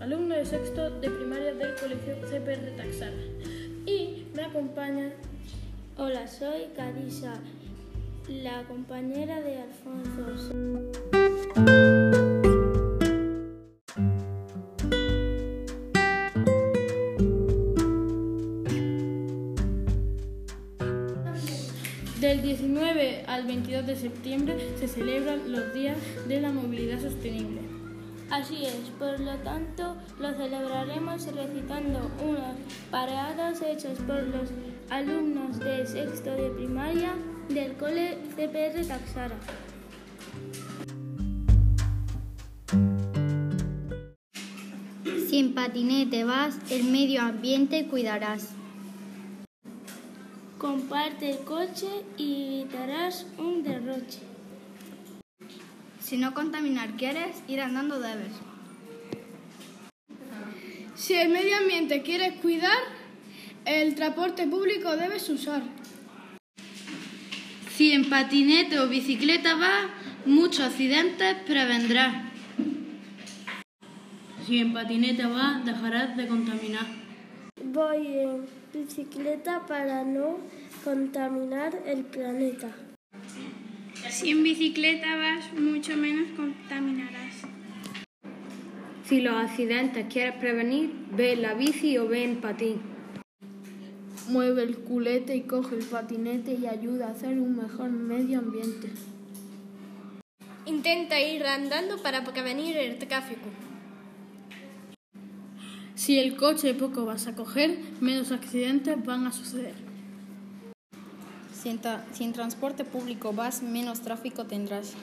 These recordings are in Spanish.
alumno de sexto de primaria del Colegio CPR Taxara. Y me acompaña... Hola, soy Carisa, la compañera de Alfonso. Del 19 al 22 de septiembre se celebran los días de la movilidad sostenible. Así es, por lo tanto lo celebraremos recitando unas paradas hechas por los alumnos de sexto de primaria del Cole CPR Taxara. Si en patinete vas, el medio ambiente cuidarás. Comparte el coche y evitarás un derroche. Si no contaminar quieres, ir andando debes. Si el medio ambiente quieres cuidar, el transporte público debes usar. Si en patinete o bicicleta vas, muchos accidentes prevendrás. Si en patinete vas, dejarás de contaminar. Voy en bicicleta para no contaminar el planeta. Si en bicicleta vas, mucho menos contaminarás. Si los accidentes quieres prevenir, ve en la bici o ve en patín. Mueve el culete y coge el patinete y ayuda a hacer un mejor medio ambiente. Intenta ir andando para prevenir el tráfico. Si el coche poco vas a coger, menos accidentes van a suceder. Si en, si en transporte público vas, menos tráfico tendrás.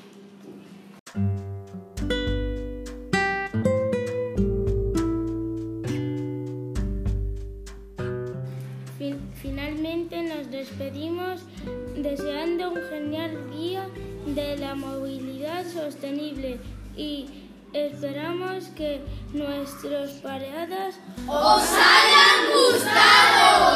Finalmente nos despedimos deseando un genial día de la movilidad sostenible y esperamos que nuestras paradas os hayan gustado.